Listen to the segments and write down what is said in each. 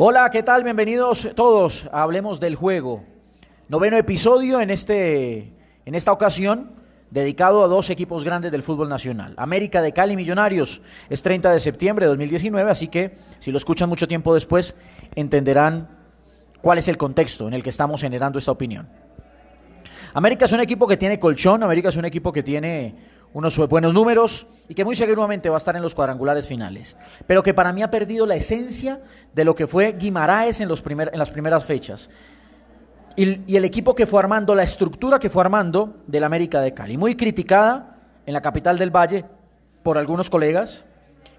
Hola, ¿qué tal? Bienvenidos todos a Hablemos del Juego. Noveno episodio en, este, en esta ocasión dedicado a dos equipos grandes del fútbol nacional. América de Cali Millonarios es 30 de septiembre de 2019, así que si lo escuchan mucho tiempo después entenderán cuál es el contexto en el que estamos generando esta opinión. América es un equipo que tiene colchón, América es un equipo que tiene unos buenos números y que muy seguramente va a estar en los cuadrangulares finales, pero que para mí ha perdido la esencia de lo que fue Guimaraes en, los primer, en las primeras fechas. Y, y, el equipo que fue armando, la estructura que fue armando del América de Cali, muy criticada en la capital del Valle por algunos colegas,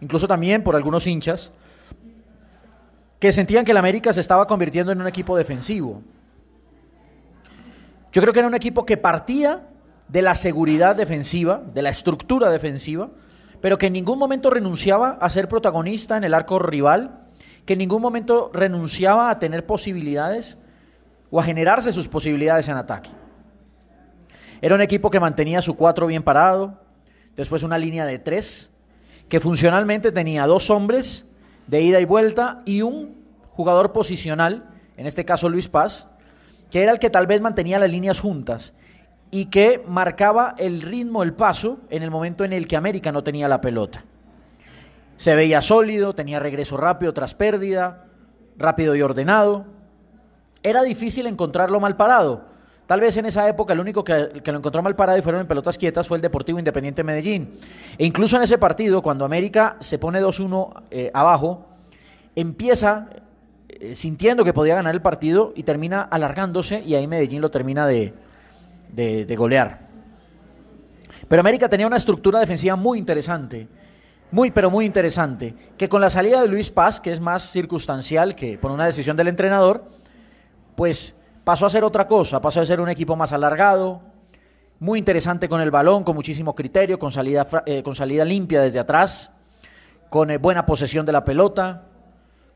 incluso también por algunos hinchas, que sentían que el América se estaba convirtiendo en un equipo defensivo. Yo creo que era un equipo que partía de la seguridad defensiva, de la estructura defensiva, pero que en ningún momento renunciaba a ser protagonista en el arco rival, que en ningún momento renunciaba a tener posibilidades o a generarse sus posibilidades en ataque. Era un equipo que mantenía su cuatro bien parado, después una línea de tres, que funcionalmente tenía dos hombres de ida y vuelta y un jugador posicional, en este caso Luis Paz, que era el que tal vez mantenía las líneas juntas y que marcaba el ritmo, el paso, en el momento en el que América no tenía la pelota. Se veía sólido, tenía regreso rápido tras pérdida, rápido y ordenado. Era difícil encontrarlo mal parado. Tal vez en esa época el único que, lo encontró mal parado y fueron en pelotas quietas fue el Deportivo Independiente Medellín. E incluso en ese partido, cuando América se pone 2-1 eh, abajo, empieza eh, sintiendo que podía ganar el partido y termina alargándose y ahí Medellín lo termina de, de, golear. Pero América tenía una estructura defensiva muy interesante, muy pero muy interesante, que con la salida de Luis Paz, que es más circunstancial que por una decisión del entrenador, pues pasó a ser otra cosa, pasó a ser un equipo más alargado, muy interesante con el balón, con muchísimo criterio, con salida, eh, con salida limpia desde atrás, con eh, buena posesión de la pelota,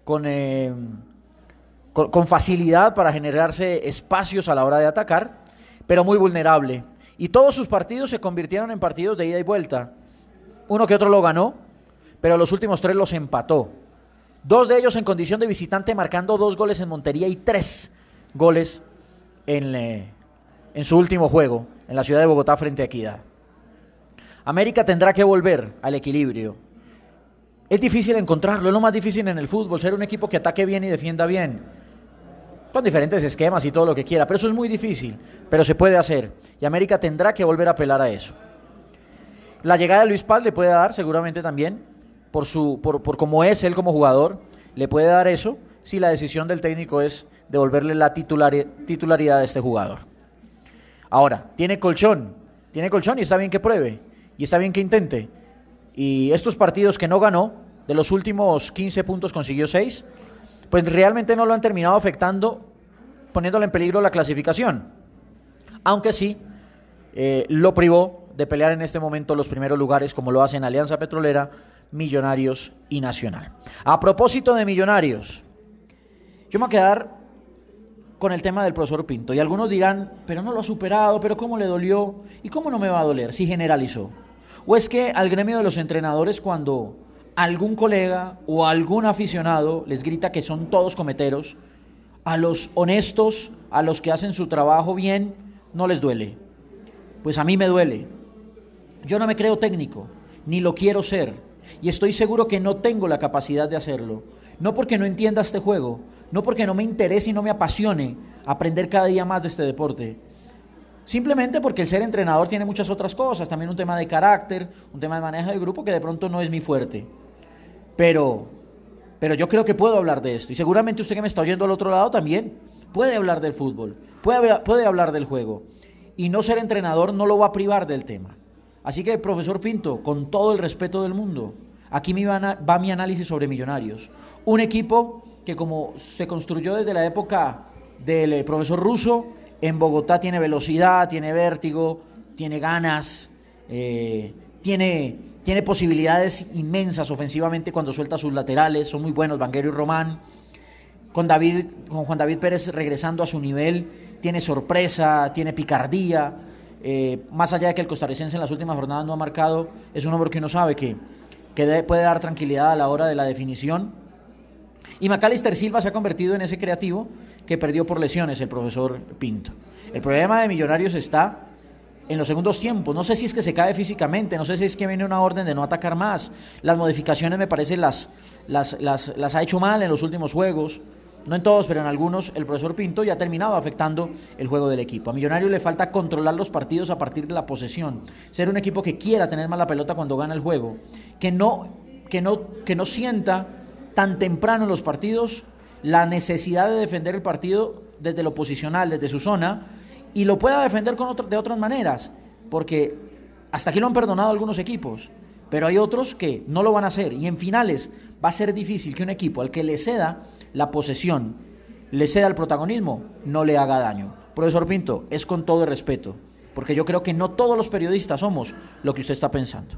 con, eh, con facilidad para generarse espacios a la hora de atacar pero muy vulnerable. Y todos sus partidos se convirtieron en partidos de ida y vuelta. Uno que otro lo ganó, pero los últimos tres los empató. Dos de ellos en condición de visitante, marcando dos goles en Montería y tres goles en, eh, en su último juego, en la ciudad de Bogotá frente a Equidad. América tendrá que volver al equilibrio. Es difícil encontrarlo, es lo más difícil en el fútbol, ser un equipo que ataque bien y defienda bien con diferentes esquemas y todo lo que quiera, pero eso es muy difícil, pero se puede hacer y América tendrá que volver a apelar a eso. La llegada de Luis Paz le puede dar seguramente también, por, su, por, por cómo es él como jugador, le puede dar eso si la decisión del técnico es devolverle la titularidad de este jugador. Ahora, tiene colchón, tiene colchón y está bien que pruebe, y está bien que intente. Y estos partidos que no ganó, de los últimos 15 puntos consiguió 6, pues realmente no lo han terminado afectando, poniéndole en peligro la clasificación. Aunque sí, eh, lo privó de pelear en este momento los primeros lugares, como lo hacen Alianza Petrolera, Millonarios y Nacional. A propósito de Millonarios, yo me voy a quedar con el tema del profesor Pinto. Y algunos dirán, pero no lo ha superado, pero ¿cómo le dolió? ¿Y cómo no me va a doler si generalizó? ¿O es que al gremio de los entrenadores cuando algún colega o algún aficionado les grita que son todos cometeros, a los honestos, a los que hacen su trabajo bien, no les duele. Pues a mí me duele. Yo no me creo técnico, ni lo quiero ser, y estoy seguro que no tengo la capacidad de hacerlo. No porque no entienda este juego, no porque no me interese y no me apasione aprender cada día más de este deporte. Simplemente porque el ser entrenador tiene muchas otras cosas, también un tema de carácter, un tema de manejo de grupo que de pronto no es mi fuerte. Pero, pero yo creo que puedo hablar de esto. Y seguramente usted que me está oyendo al otro lado también puede hablar del fútbol, puede, puede hablar del juego. Y no ser entrenador no lo va a privar del tema. Así que, profesor Pinto, con todo el respeto del mundo, aquí me va, va mi análisis sobre Millonarios. Un equipo que como se construyó desde la época del eh, profesor Russo, en Bogotá tiene velocidad, tiene vértigo, tiene ganas, eh, tiene tiene posibilidades inmensas ofensivamente cuando suelta sus laterales, son muy buenos Vanguero y Román. Con, David, con Juan David Pérez regresando a su nivel, tiene sorpresa, tiene picardía. Eh, más allá de que el costarricense en las últimas jornadas no ha marcado, es un hombre que uno sabe que, que puede dar tranquilidad a la hora de la definición. Y Macalister Silva se ha convertido en ese creativo que perdió por lesiones el profesor Pinto. El problema de Millonarios está en los segundos tiempos. No sé si es que se cae físicamente, no sé si es que viene una orden de no atacar más. Las modificaciones me parece las, las, las, las ha hecho mal en los últimos juegos. No en todos, pero en algunos el profesor Pinto ya ha terminado afectando el juego del equipo. A Millonarios le falta controlar los partidos a partir de la posesión. Ser un equipo que quiera tener más la pelota cuando gana el juego. Que no, que no, que no sienta tan temprano los partidos la necesidad de defender el partido desde lo posicional, desde su zona, y lo pueda defender de otras maneras, porque hasta aquí lo han perdonado algunos equipos, pero hay otros que no lo van a hacer, y en finales va a ser difícil que un equipo al que le ceda la posesión, le ceda el protagonismo, no le haga daño. Profesor Pinto, es con todo respeto, porque yo creo que no todos los periodistas somos lo que usted está pensando.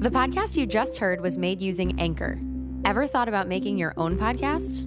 The podcast you just heard was made using Anchor. Ever thought about making your own podcast?